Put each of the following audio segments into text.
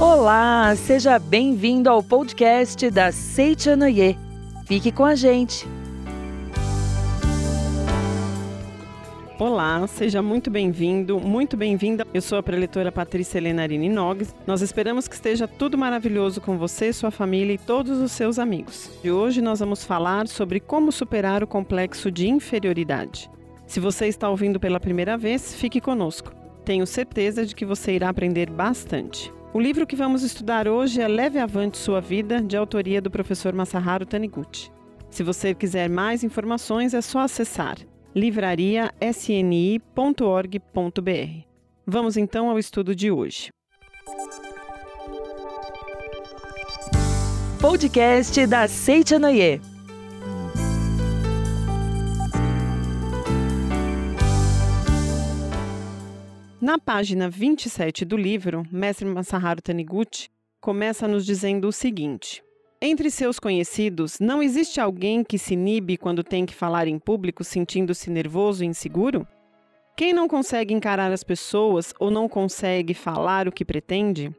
Olá, seja bem-vindo ao podcast da Seichanoye. Fique com a gente. Olá, seja muito bem-vindo, muito bem-vinda. Eu sou a preletora Patrícia Helena Arini Nogues. Nós esperamos que esteja tudo maravilhoso com você, sua família e todos os seus amigos. E hoje nós vamos falar sobre como superar o complexo de inferioridade. Se você está ouvindo pela primeira vez, fique conosco. Tenho certeza de que você irá aprender bastante. O livro que vamos estudar hoje é Leve Avante Sua Vida, de autoria do professor Masaharu Taniguchi. Se você quiser mais informações, é só acessar livrariasni.org.br. Vamos então ao estudo de hoje. Podcast da Seichanoye. Na página 27 do livro, Mestre Masaharu Taniguchi começa nos dizendo o seguinte: Entre seus conhecidos, não existe alguém que se inibe quando tem que falar em público sentindo-se nervoso e inseguro? Quem não consegue encarar as pessoas ou não consegue falar o que pretende?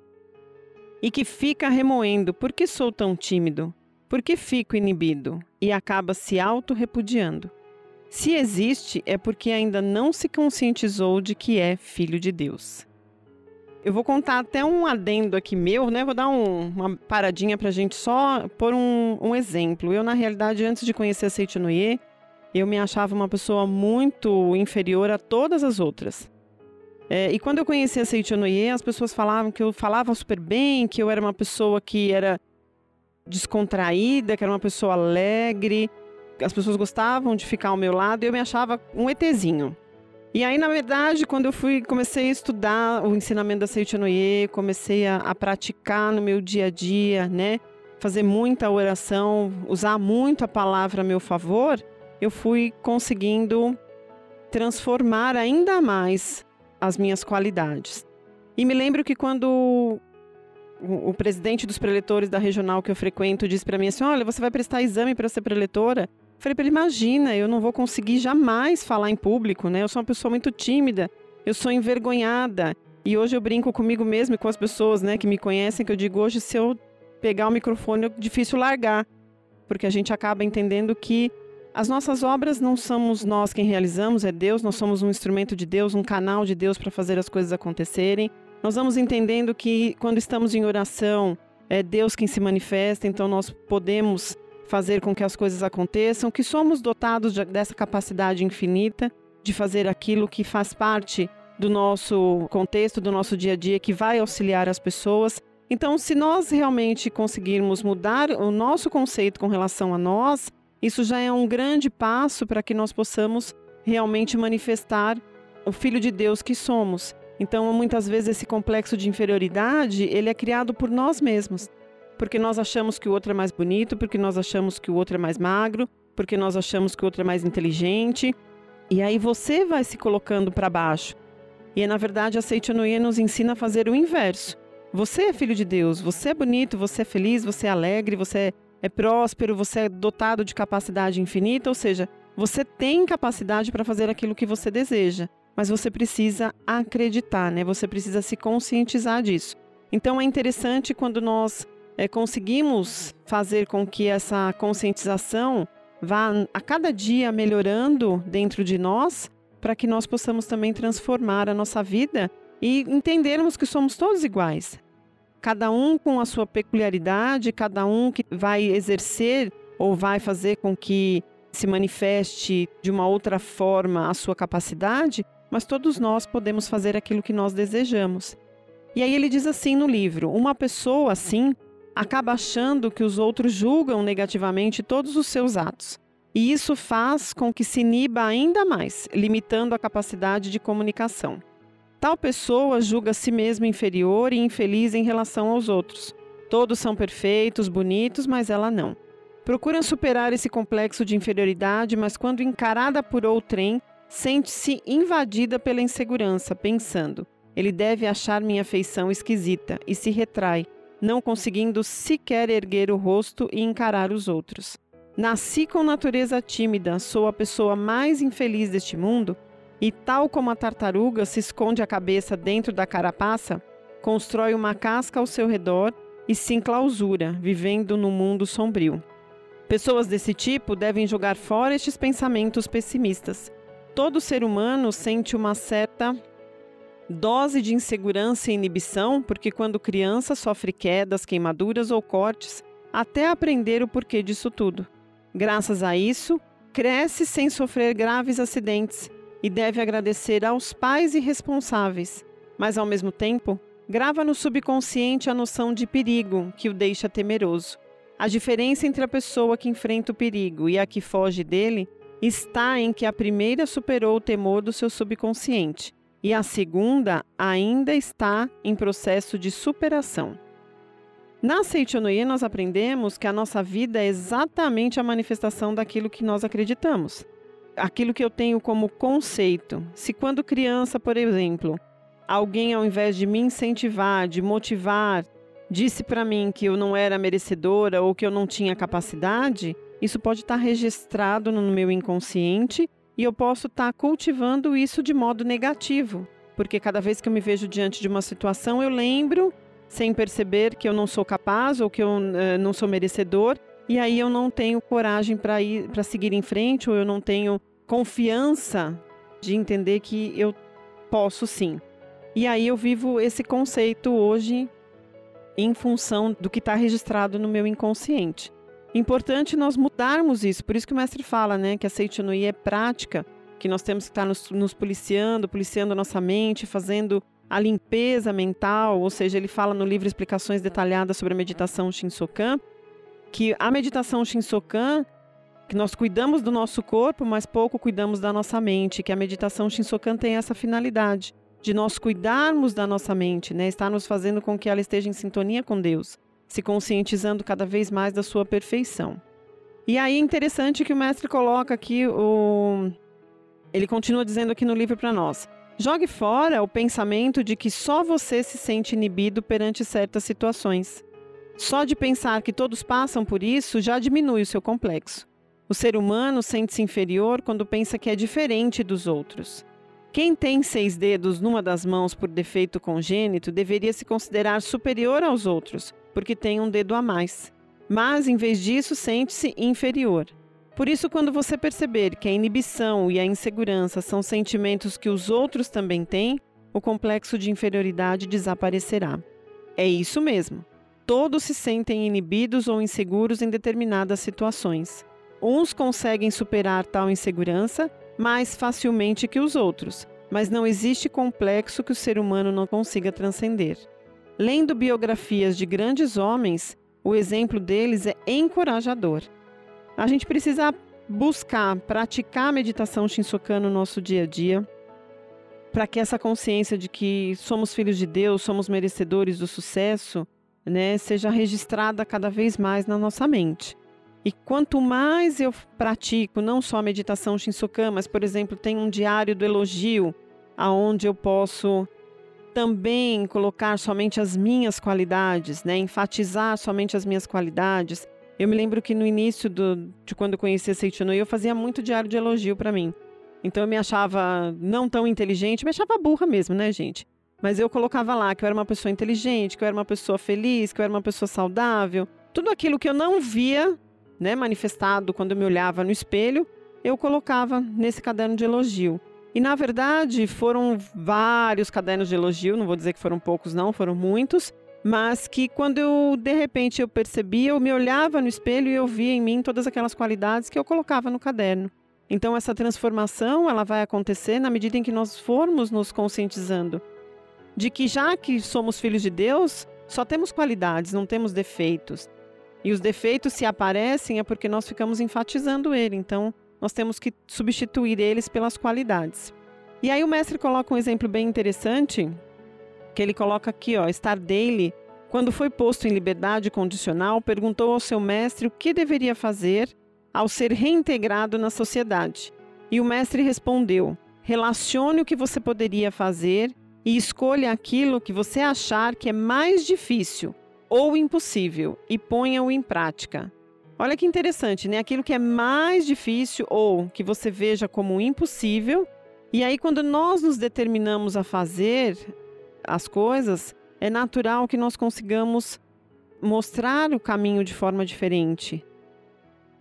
E que fica remoendo: por que sou tão tímido? Por que fico inibido? E acaba se auto-repudiando. Se existe, é porque ainda não se conscientizou de que é filho de Deus. Eu vou contar até um adendo aqui meu, né? Vou dar um, uma paradinha para a gente só pôr um, um, exemplo. Eu, na realidade, antes de conhecer a Seitinoye, eu me achava uma pessoa muito inferior a todas as outras. É, e quando eu conheci a Seitinoye, as pessoas falavam que eu falava super bem, que eu era uma pessoa que era descontraída, que era uma pessoa alegre, as pessoas gostavam de ficar ao meu lado e eu me achava um ETzinho. E aí, na verdade, quando eu fui, comecei a estudar o ensinamento da Seichanoye, comecei a, a praticar no meu dia a dia, né? Fazer muita oração, usar muito a palavra a meu favor, eu fui conseguindo transformar ainda mais as minhas qualidades. E me lembro que quando o, o presidente dos preletores da regional que eu frequento disse para mim assim: Olha, você vai prestar exame para ser preletora? Falei para ele: imagina, eu não vou conseguir jamais falar em público, né? Eu sou uma pessoa muito tímida, eu sou envergonhada. E hoje eu brinco comigo mesmo e com as pessoas, né, que me conhecem, que eu digo hoje se eu pegar o microfone é difícil largar, porque a gente acaba entendendo que as nossas obras não somos nós quem realizamos, é Deus, nós somos um instrumento de Deus, um canal de Deus para fazer as coisas acontecerem. Nós vamos entendendo que quando estamos em oração, é Deus quem se manifesta, então nós podemos fazer com que as coisas aconteçam, que somos dotados de, dessa capacidade infinita de fazer aquilo que faz parte do nosso contexto, do nosso dia a dia, que vai auxiliar as pessoas. Então, se nós realmente conseguirmos mudar o nosso conceito com relação a nós, isso já é um grande passo para que nós possamos realmente manifestar o filho de Deus que somos. Então, muitas vezes esse complexo de inferioridade, ele é criado por nós mesmos porque nós achamos que o outro é mais bonito, porque nós achamos que o outro é mais magro, porque nós achamos que o outro é mais inteligente. E aí você vai se colocando para baixo. E na verdade a Seitanoye nos ensina a fazer o inverso. Você é filho de Deus, você é bonito, você é feliz, você é alegre, você é próspero, você é dotado de capacidade infinita, ou seja, você tem capacidade para fazer aquilo que você deseja, mas você precisa acreditar, né? Você precisa se conscientizar disso. Então é interessante quando nós é, conseguimos fazer com que essa conscientização vá a cada dia melhorando dentro de nós, para que nós possamos também transformar a nossa vida e entendermos que somos todos iguais. Cada um com a sua peculiaridade, cada um que vai exercer ou vai fazer com que se manifeste de uma outra forma a sua capacidade, mas todos nós podemos fazer aquilo que nós desejamos. E aí ele diz assim no livro: uma pessoa assim acaba achando que os outros julgam negativamente todos os seus atos. E isso faz com que se iniba ainda mais, limitando a capacidade de comunicação. Tal pessoa julga a si mesma inferior e infeliz em relação aos outros. Todos são perfeitos, bonitos, mas ela não. Procura superar esse complexo de inferioridade, mas quando encarada por outrem, sente-se invadida pela insegurança, pensando: ele deve achar minha feição esquisita, e se retrai, não conseguindo sequer erguer o rosto e encarar os outros. Nasci com natureza tímida, sou a pessoa mais infeliz deste mundo, e, tal como a tartaruga se esconde a cabeça dentro da carapaça, constrói uma casca ao seu redor e se enclausura, vivendo no mundo sombrio. Pessoas desse tipo devem jogar fora estes pensamentos pessimistas. Todo ser humano sente uma certa dose de insegurança e inibição, porque quando criança sofre quedas, queimaduras ou cortes, até aprender o porquê disso tudo. Graças a isso, cresce sem sofrer graves acidentes e deve agradecer aos pais irresponsáveis, mas ao mesmo tempo, grava no subconsciente a noção de perigo que o deixa temeroso. A diferença entre a pessoa que enfrenta o perigo e a que foge dele está em que a primeira superou o temor do seu subconsciente e a segunda ainda está em processo de superação. Na Seichonoye nós aprendemos que a nossa vida é exatamente a manifestação daquilo que nós acreditamos. Aquilo que eu tenho como conceito. Se quando criança, por exemplo, alguém ao invés de me incentivar, de motivar, disse para mim que eu não era merecedora ou que eu não tinha capacidade, isso pode estar registrado no meu inconsciente e eu posso estar cultivando isso de modo negativo, porque cada vez que eu me vejo diante de uma situação, eu lembro, sem perceber, que eu não sou capaz ou que eu uh, não sou merecedor, e aí eu não tenho coragem para ir para seguir em frente ou eu não tenho confiança de entender que eu posso sim. E aí eu vivo esse conceito hoje em função do que está registrado no meu inconsciente. Importante nós mudarmos isso, por isso que o mestre fala, né, que a Seitonui é prática, que nós temos que estar nos, nos policiando, policiando nossa mente, fazendo a limpeza mental, ou seja, ele fala no livro explicações detalhadas sobre a meditação Shinsokan, que a meditação Shinsokan, que nós cuidamos do nosso corpo, mas pouco cuidamos da nossa mente, que a meditação Shinsokan tem essa finalidade de nós cuidarmos da nossa mente, né? Estar nos fazendo com que ela esteja em sintonia com Deus, se conscientizando cada vez mais da sua perfeição. E aí é interessante que o mestre coloca aqui o ele continua dizendo aqui no livro para nós: Jogue fora o pensamento de que só você se sente inibido perante certas situações. Só de pensar que todos passam por isso já diminui o seu complexo. O ser humano sente-se inferior quando pensa que é diferente dos outros. Quem tem seis dedos numa das mãos por defeito congênito deveria se considerar superior aos outros, porque tem um dedo a mais. Mas, em vez disso, sente-se inferior. Por isso, quando você perceber que a inibição e a insegurança são sentimentos que os outros também têm, o complexo de inferioridade desaparecerá. É isso mesmo. Todos se sentem inibidos ou inseguros em determinadas situações. Uns conseguem superar tal insegurança mais facilmente que os outros, mas não existe complexo que o ser humano não consiga transcender. Lendo biografias de grandes homens, o exemplo deles é encorajador. A gente precisa buscar, praticar a meditação Shinsokan no nosso dia a dia, para que essa consciência de que somos filhos de Deus, somos merecedores do sucesso, né, seja registrada cada vez mais na nossa mente. E quanto mais eu pratico, não só a meditação Shinsokan, mas, por exemplo, tem um diário do elogio, aonde eu posso também colocar somente as minhas qualidades, né? enfatizar somente as minhas qualidades. Eu me lembro que no início do, de quando eu conheci a Seitonoi, eu fazia muito diário de elogio para mim. Então eu me achava não tão inteligente, me achava burra mesmo, né, gente? Mas eu colocava lá que eu era uma pessoa inteligente, que eu era uma pessoa feliz, que eu era uma pessoa saudável. Tudo aquilo que eu não via né, manifestado quando eu me olhava no espelho, eu colocava nesse caderno de elogio. E na verdade foram vários cadernos de elogio, não vou dizer que foram poucos não, foram muitos, mas que quando eu de repente eu percebia, eu me olhava no espelho e eu via em mim todas aquelas qualidades que eu colocava no caderno. Então essa transformação, ela vai acontecer na medida em que nós formos nos conscientizando de que já que somos filhos de Deus, só temos qualidades, não temos defeitos. E os defeitos, se aparecem, é porque nós ficamos enfatizando ele. Então, nós temos que substituir eles pelas qualidades. E aí o mestre coloca um exemplo bem interessante, que ele coloca aqui, ó, Star Daily, quando foi posto em liberdade condicional, perguntou ao seu mestre o que deveria fazer ao ser reintegrado na sociedade. E o mestre respondeu: relacione o que você poderia fazer e escolha aquilo que você achar que é mais difícil ou impossível e ponha-o em prática. Olha que interessante, né? Aquilo que é mais difícil ou que você veja como impossível, E aí, quando nós nos determinamos a fazer as coisas, é natural que nós consigamos mostrar o caminho de forma diferente.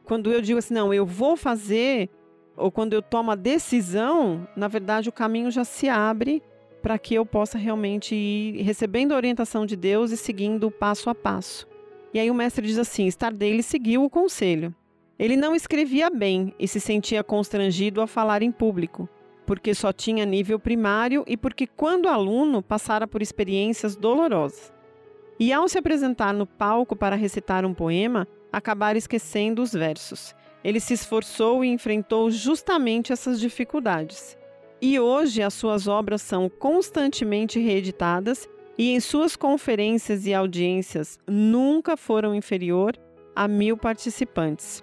Quando eu digo assim, não, eu vou fazer, ou quando eu tomo a decisão, na verdade o caminho já se abre para que eu possa realmente ir recebendo a orientação de Deus e seguindo passo a passo. E aí o mestre diz assim: Stardale seguiu o conselho. Ele não escrevia bem e se sentia constrangido a falar em público, porque só tinha nível primário e porque, quando aluno, passara por experiências dolorosas. E ao se apresentar no palco para recitar um poema, acabara esquecendo os versos. Ele se esforçou e enfrentou justamente essas dificuldades. E hoje as suas obras são constantemente reeditadas e em suas conferências e audiências nunca foram inferior a mil participantes.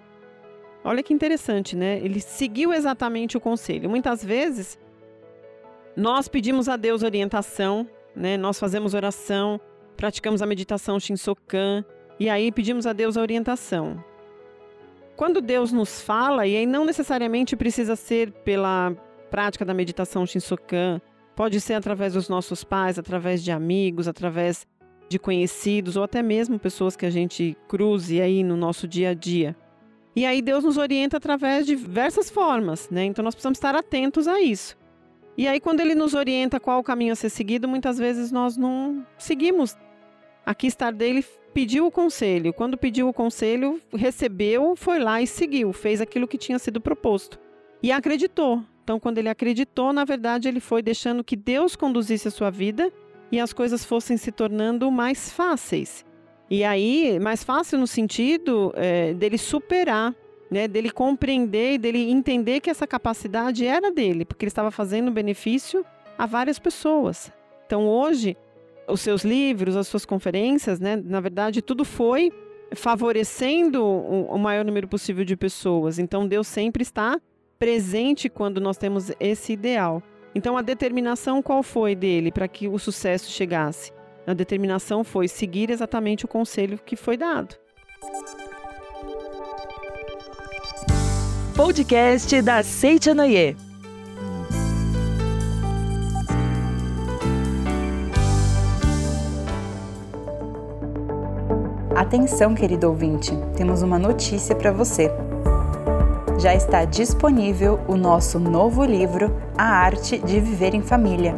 Olha que interessante, né? Ele seguiu exatamente o conselho. Muitas vezes nós pedimos a Deus orientação, né? Nós fazemos oração, praticamos a meditação Shinsokan e aí pedimos a Deus a orientação. Quando Deus nos fala, e aí não necessariamente precisa ser pela prática da meditação Shinsokan, pode ser através dos nossos pais, através de amigos, através de conhecidos ou até mesmo pessoas que a gente cruze aí no nosso dia a dia. E aí Deus nos orienta através de diversas formas, né? Então nós precisamos estar atentos a isso. E aí quando ele nos orienta qual o caminho a ser seguido, muitas vezes nós não seguimos. Aqui estar dele pediu o conselho. Quando pediu o conselho, recebeu, foi lá e seguiu, fez aquilo que tinha sido proposto. E acreditou. Então, quando ele acreditou, na verdade, ele foi deixando que Deus conduzisse a sua vida e as coisas fossem se tornando mais fáceis. E aí, mais fácil no sentido é, dele superar, né, dele compreender e dele entender que essa capacidade era dele, porque ele estava fazendo benefício a várias pessoas. Então, hoje, os seus livros, as suas conferências, né, na verdade, tudo foi favorecendo o, maior número possível de pessoas. Então, Deus sempre está presente quando nós temos esse ideal. Então, a determinação qual foi dele para que o sucesso chegasse? A determinação foi seguir exatamente o conselho que foi dado. Podcast da Seitianoye. Atenção, querido ouvinte, temos uma notícia para você. Já está disponível o nosso novo livro, A Arte de Viver em Família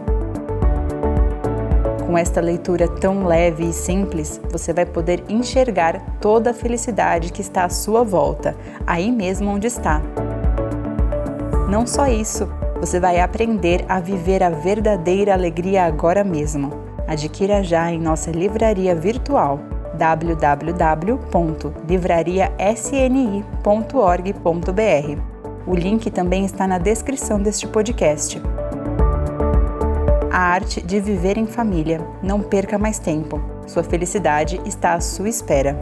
com esta leitura tão leve e simples, você vai poder enxergar toda a felicidade que está à sua volta, aí mesmo onde está. Não só isso, você vai aprender a viver a verdadeira alegria agora mesmo. Adquira já em nossa livraria virtual www.livrariasni.org.br. O link também está na descrição deste podcast a arte de viver em família. Não perca mais tempo. Sua felicidade está à sua espera.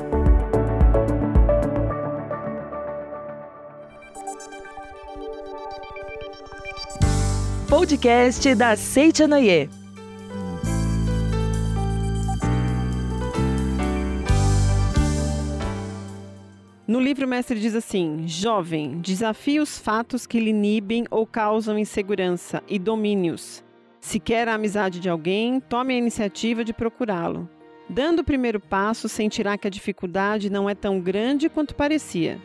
Podcast da Seitianoye. No livro, o mestre diz assim: Jovem, desafie os fatos que lhe inibem ou causam insegurança e domínios. Se quer a amizade de alguém, tome a iniciativa de procurá-lo. Dando o primeiro passo, sentirá que a dificuldade não é tão grande quanto parecia.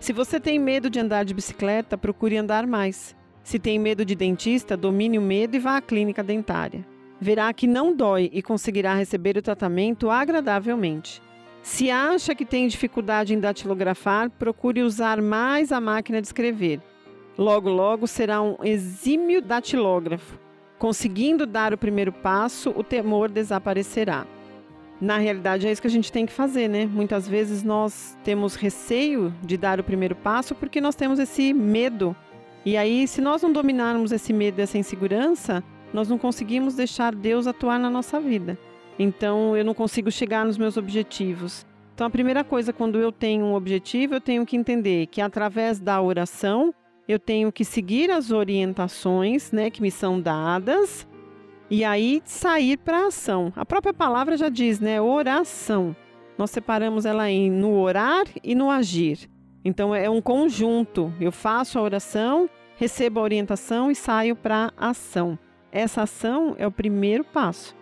Se você tem medo de andar de bicicleta, procure andar mais. Se tem medo de dentista, domine o medo e vá à clínica dentária. Verá que não dói e conseguirá receber o tratamento agradavelmente. Se acha que tem dificuldade em datilografar, procure usar mais a máquina de escrever. Logo, logo será um exímio datilógrafo. Conseguindo dar o primeiro passo, o temor desaparecerá. Na realidade, é isso que a gente tem que fazer, né? Muitas vezes nós temos receio de dar o primeiro passo porque nós temos esse medo. E aí, se nós não dominarmos esse medo, essa insegurança, nós não conseguimos deixar Deus atuar na nossa vida. Então, eu não consigo chegar nos meus objetivos. Então, a primeira coisa, quando eu tenho um objetivo, eu tenho que entender que através da oração eu tenho que seguir as orientações né, que me são dadas e aí sair para a ação. A própria palavra já diz, né? Oração. Nós separamos ela em no orar e no agir. Então é um conjunto. Eu faço a oração recebo a orientação e saio para ação. Essa ação é o primeiro passo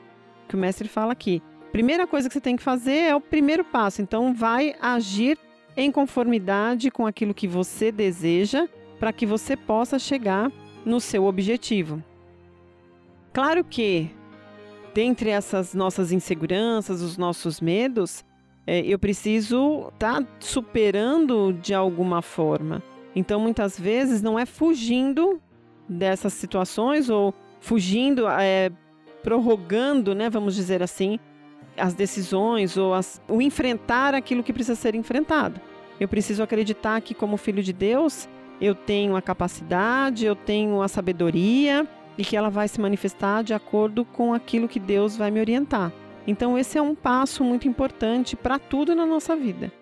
que o mestre fala aqui. Primeira coisa que você tem que fazer é o primeiro passo. Então, vai agir em conformidade com aquilo que você deseja para que você possa chegar no seu objetivo. Claro que, dentre essas nossas inseguranças, os nossos medos, é, eu preciso estar tá superando de alguma forma. Então, muitas vezes, não é fugindo dessas situações ou fugindo, é, prorrogando, né, vamos dizer assim, as decisões ou as, o enfrentar aquilo que precisa ser enfrentado. Eu preciso acreditar que, como filho de Deus, eu tenho a capacidade, eu tenho a sabedoria e que ela vai se manifestar de acordo com aquilo que Deus vai me orientar. Então, esse é um passo muito importante para tudo na nossa vida.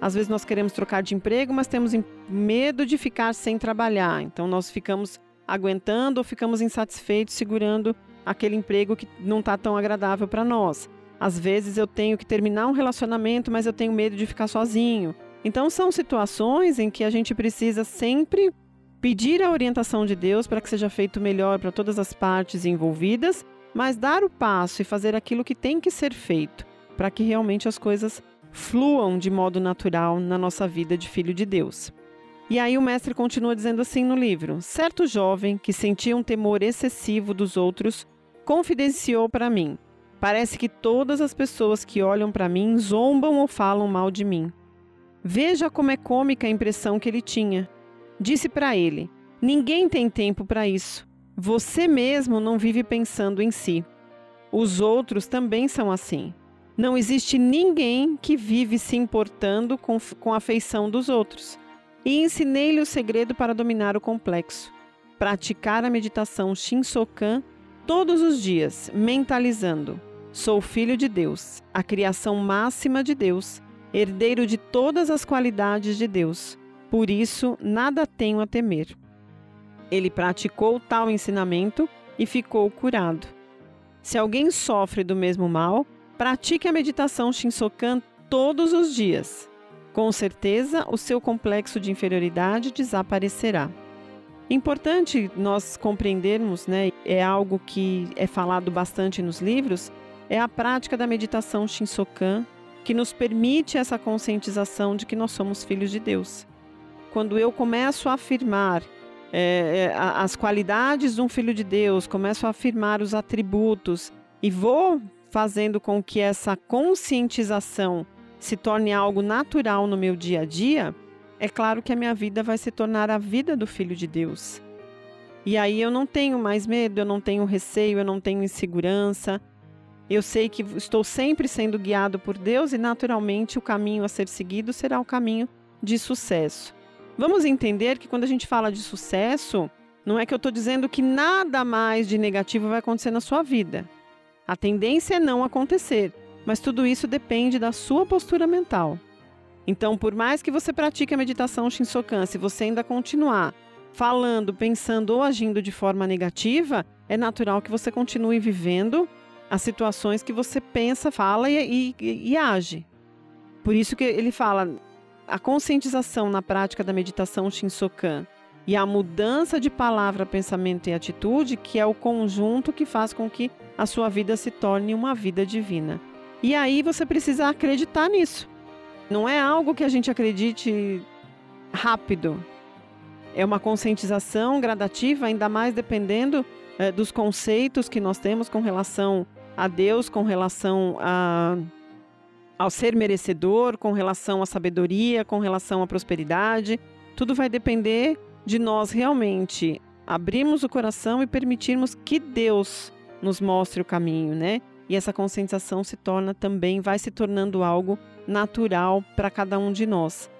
Às vezes nós queremos trocar de emprego, mas temos medo de ficar sem trabalhar. Então, nós ficamos aguentando ou ficamos insatisfeitos segurando aquele emprego que não está tão agradável para nós. Às vezes eu tenho que terminar um relacionamento, mas eu tenho medo de ficar sozinho. Então são situações em que a gente precisa sempre pedir a orientação de Deus para que seja feito melhor para todas as partes envolvidas, mas dar o passo e fazer aquilo que tem que ser feito, para que realmente as coisas fluam de modo natural na nossa vida de filho de Deus. E aí o mestre continua dizendo assim no livro: certo jovem que sentia um temor excessivo dos outros confidenciou para mim: Parece que todas as pessoas que olham para mim zombam ou falam mal de mim. Veja como é cômica a impressão que ele tinha. Disse para ele: Ninguém tem tempo para isso. Você mesmo não vive pensando em si. Os outros também são assim. Não existe ninguém que vive se importando com, com a afeição dos outros. E ensinei-lhe o segredo para dominar o complexo. Praticar a meditação Shinsokan todos os dias, mentalizando: Sou filho de Deus, a criação máxima de Deus, herdeiro de todas as qualidades de Deus. Por isso, nada tenho a temer. Ele praticou tal ensinamento e ficou curado. Se alguém sofre do mesmo mal, pratique a meditação Shinsokan todos os dias. Com certeza, o seu complexo de inferioridade desaparecerá. Importante nós compreendermos, né, é algo que é falado bastante nos livros, é a prática da meditação Shinsokan que nos permite essa conscientização de que nós somos filhos de Deus. Quando eu começo a afirmar é, é as qualidades de um filho de Deus, começo a afirmar os atributos e vou fazendo com que essa conscientização se torne algo natural no meu dia a dia, é claro que a minha vida vai se tornar a vida do filho de Deus. E aí eu não tenho mais medo, eu não tenho receio, eu não tenho insegurança, eu sei que estou sempre sendo guiado por Deus e, naturalmente, o caminho a ser seguido será o caminho de sucesso. Vamos entender que quando a gente fala de sucesso, não é que eu estou dizendo que nada mais de negativo vai acontecer na sua vida. A tendência é não acontecer, mas tudo isso depende da sua postura mental. Então, por mais que você pratique a meditação Shinsokan, se você ainda continuar falando, pensando ou agindo de forma negativa, é natural que você continue vivendo as situações que você pensa, fala e, e, e age. Por isso que ele fala a conscientização na prática da meditação Shinsokan e a mudança de palavra, pensamento e atitude, que é o conjunto que faz com que a sua vida se torne uma vida divina. E aí você precisa acreditar nisso. Não é algo que a gente acredite rápido. É uma conscientização gradativa, ainda mais dependendo é, dos conceitos que nós temos com relação a Deus com relação a, ao ser merecedor, com relação à sabedoria, com relação à prosperidade. Tudo vai depender de nós realmente abrirmos o coração e permitirmos que Deus nos mostre o caminho, né? E essa conscientização se torna também, vai se tornando algo natural para cada um de nós.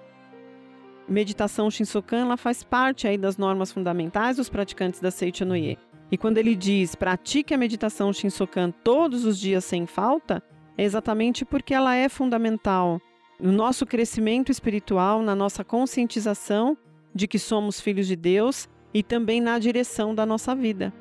Meditação Shinsokan, ela faz parte aí das normas fundamentais dos praticantes da Seicha Noye. E quando ele diz pratique a meditação Shinsokan todos os dias sem falta, é exatamente porque ela é fundamental no nosso crescimento espiritual, na nossa conscientização de que somos filhos de Deus e também na direção da nossa vida.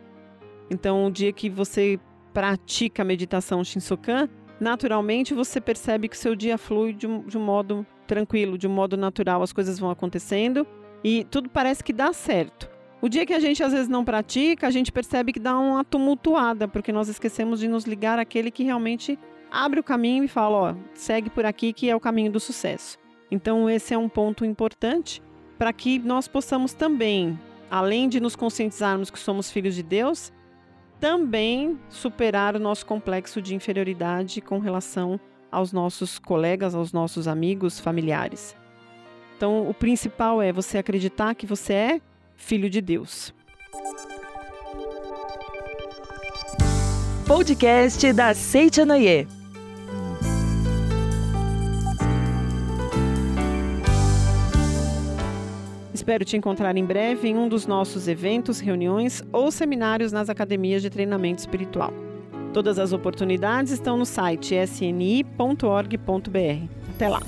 Então, o dia que você pratica a meditação Shinsokan, naturalmente você percebe que o seu dia flui de um, de um modo tranquilo, de um modo natural, as coisas vão acontecendo e tudo parece que dá certo. O dia que a gente às vezes não pratica, a gente percebe que dá uma tumultuada, porque nós esquecemos de nos ligar àquele que realmente abre o caminho e fala, ó, segue por aqui que é o caminho do sucesso. Então esse é um ponto importante para que nós possamos também, além de nos conscientizarmos que somos filhos de Deus, também superar o nosso complexo de inferioridade com relação aos nossos colegas, aos nossos amigos, familiares. Então, o principal é você acreditar que você é filho de Deus. Podcast da Seitianoye. Espero te encontrar em breve em um dos nossos eventos, reuniões ou seminários nas academias de treinamento espiritual. Todas as oportunidades estão no site sni.org.br. Até lá!